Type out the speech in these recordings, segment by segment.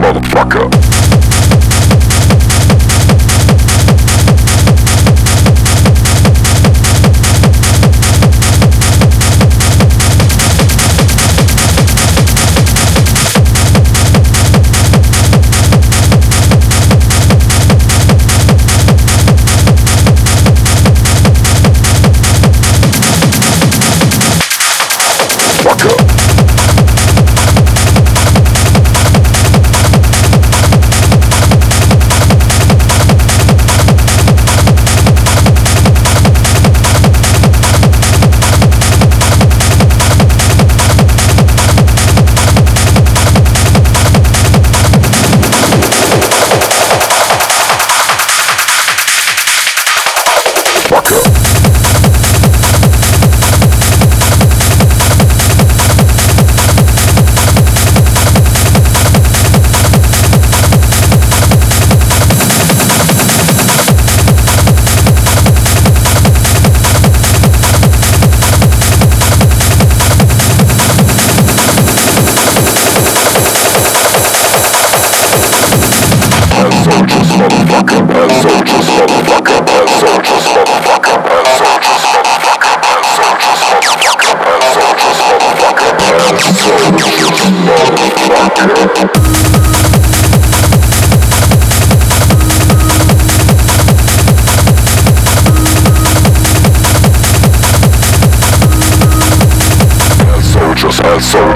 motherfucker. soul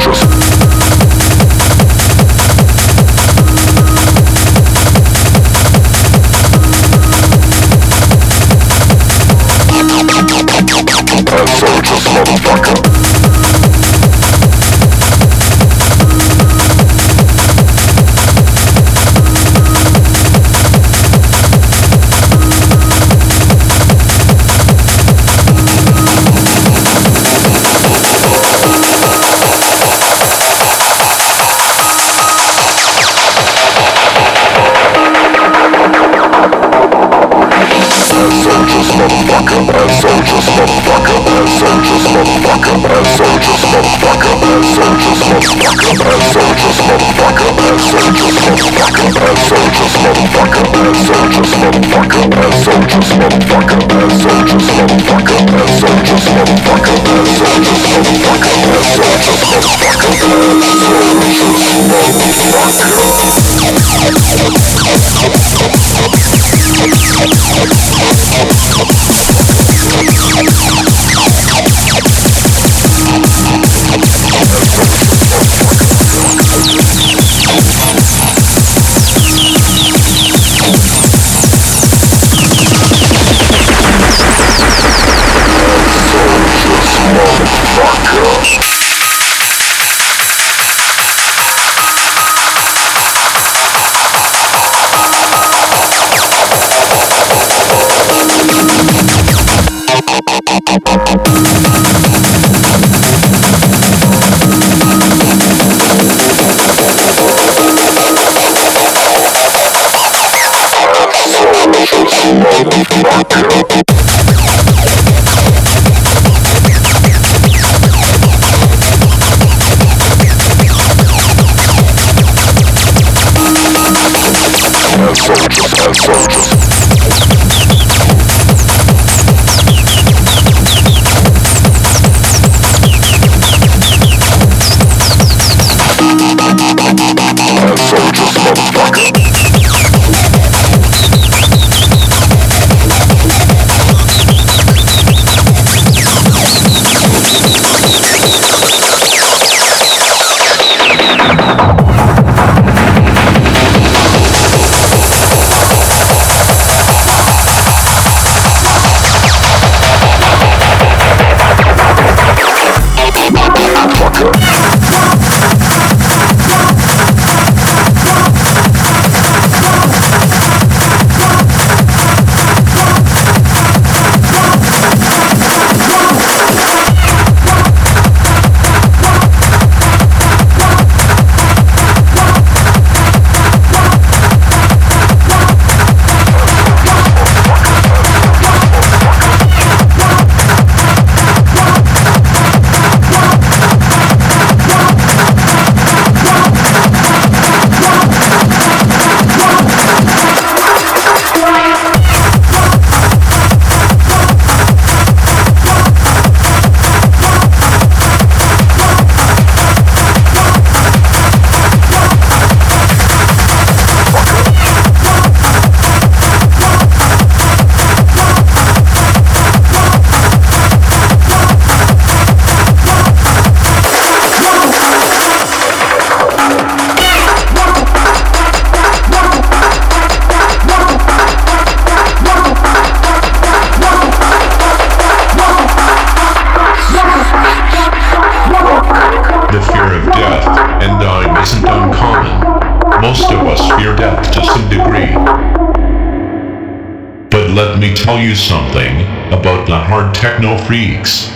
Hard techno freaks.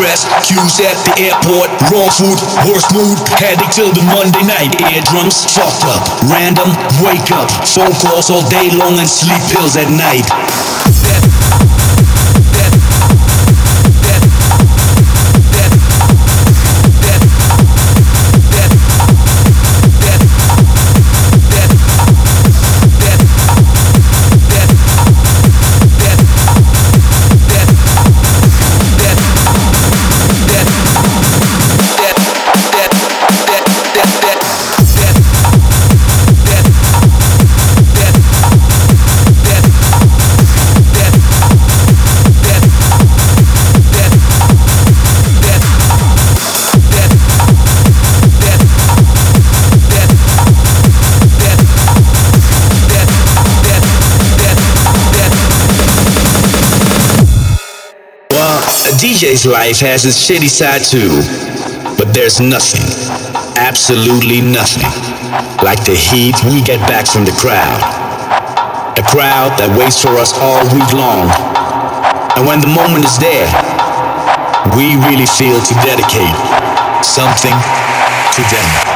Stress, queues at the airport, wrong food, worst mood, headache till the Monday night. Eardrums fucked up, random, wake up, phone calls all day long and sleep pills at night. Life has its shitty side too, but there's nothing, absolutely nothing, like the heat we get back from the crowd. A crowd that waits for us all week long. And when the moment is there, we really feel to dedicate something to them.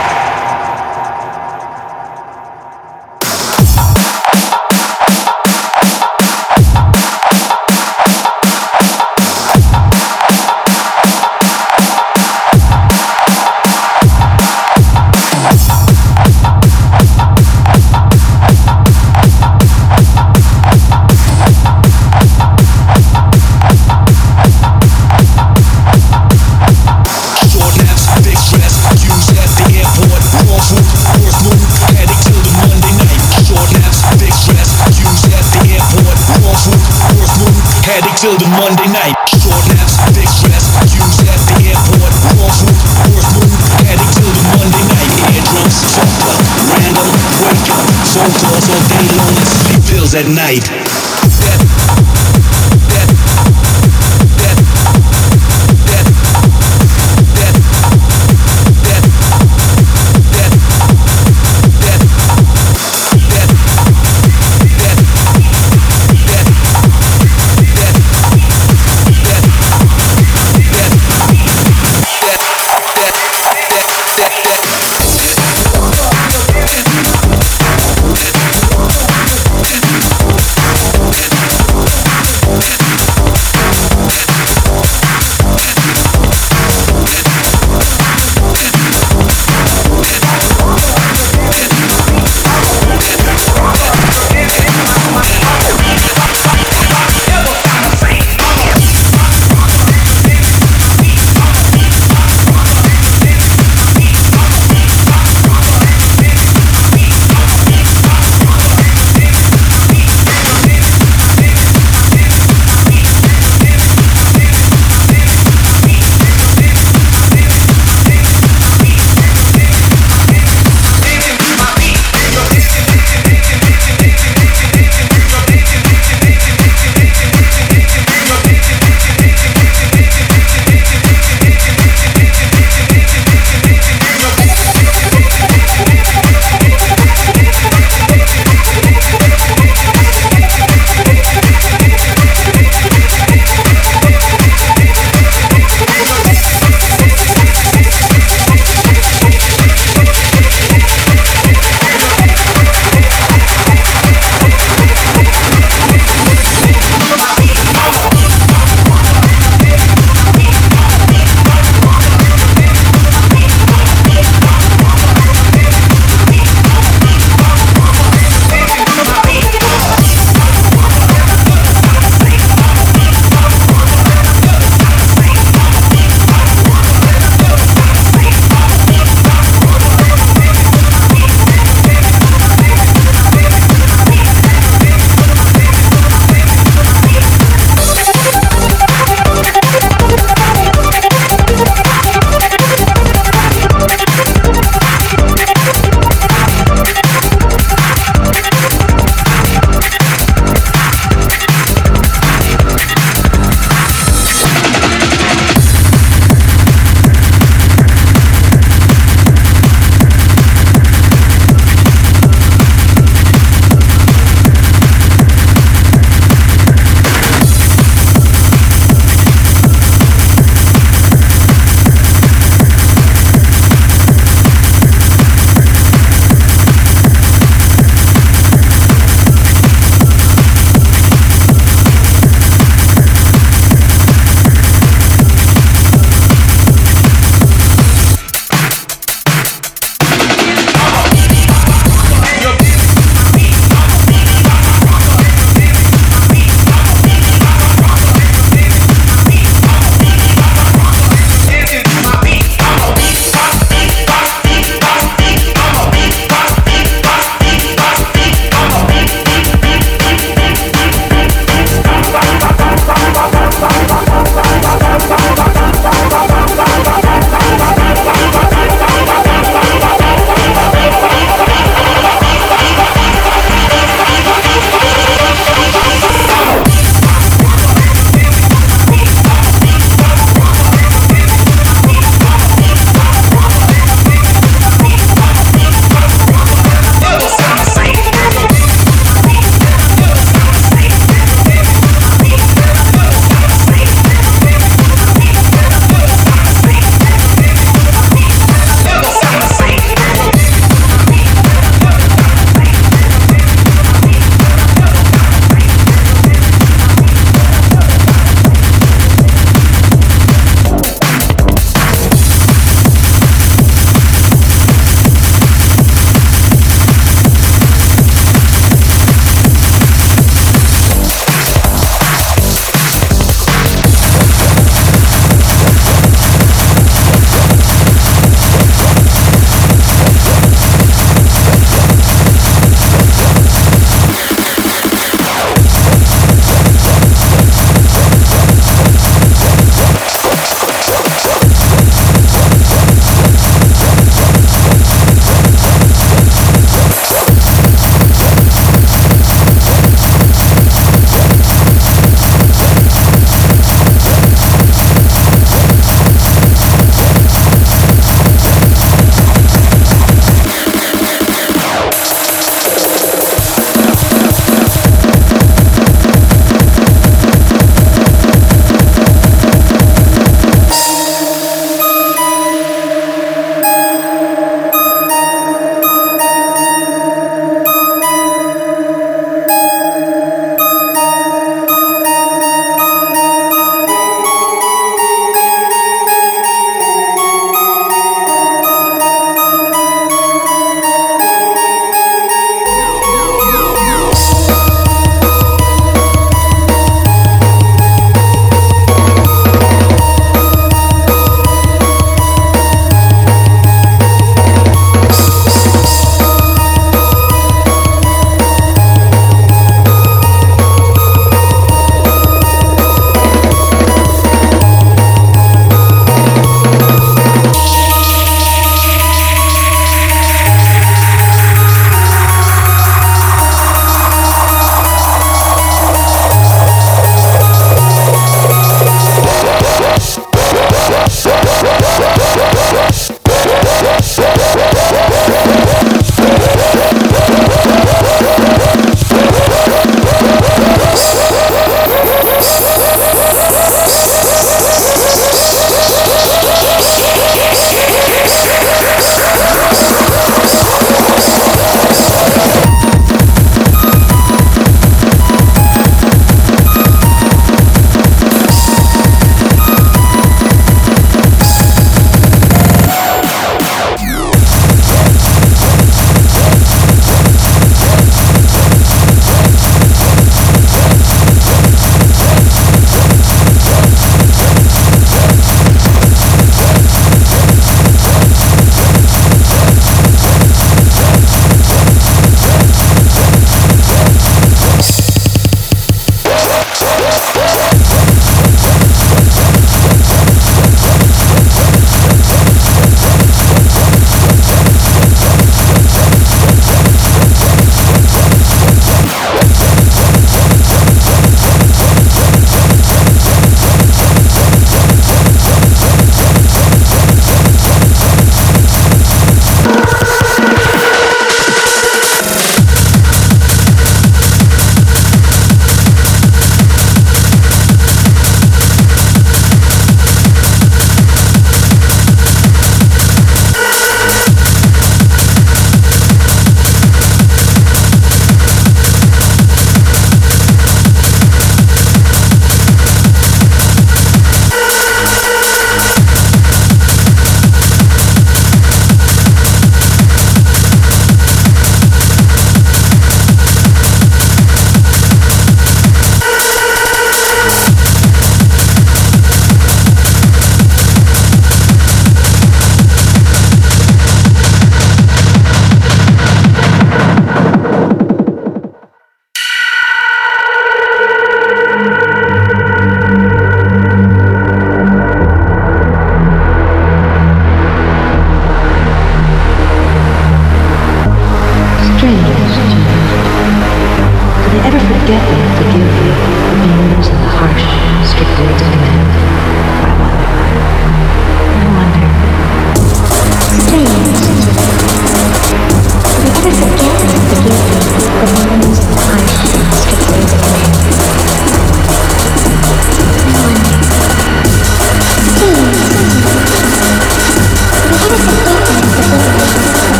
At night.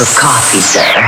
Of coffee, sir?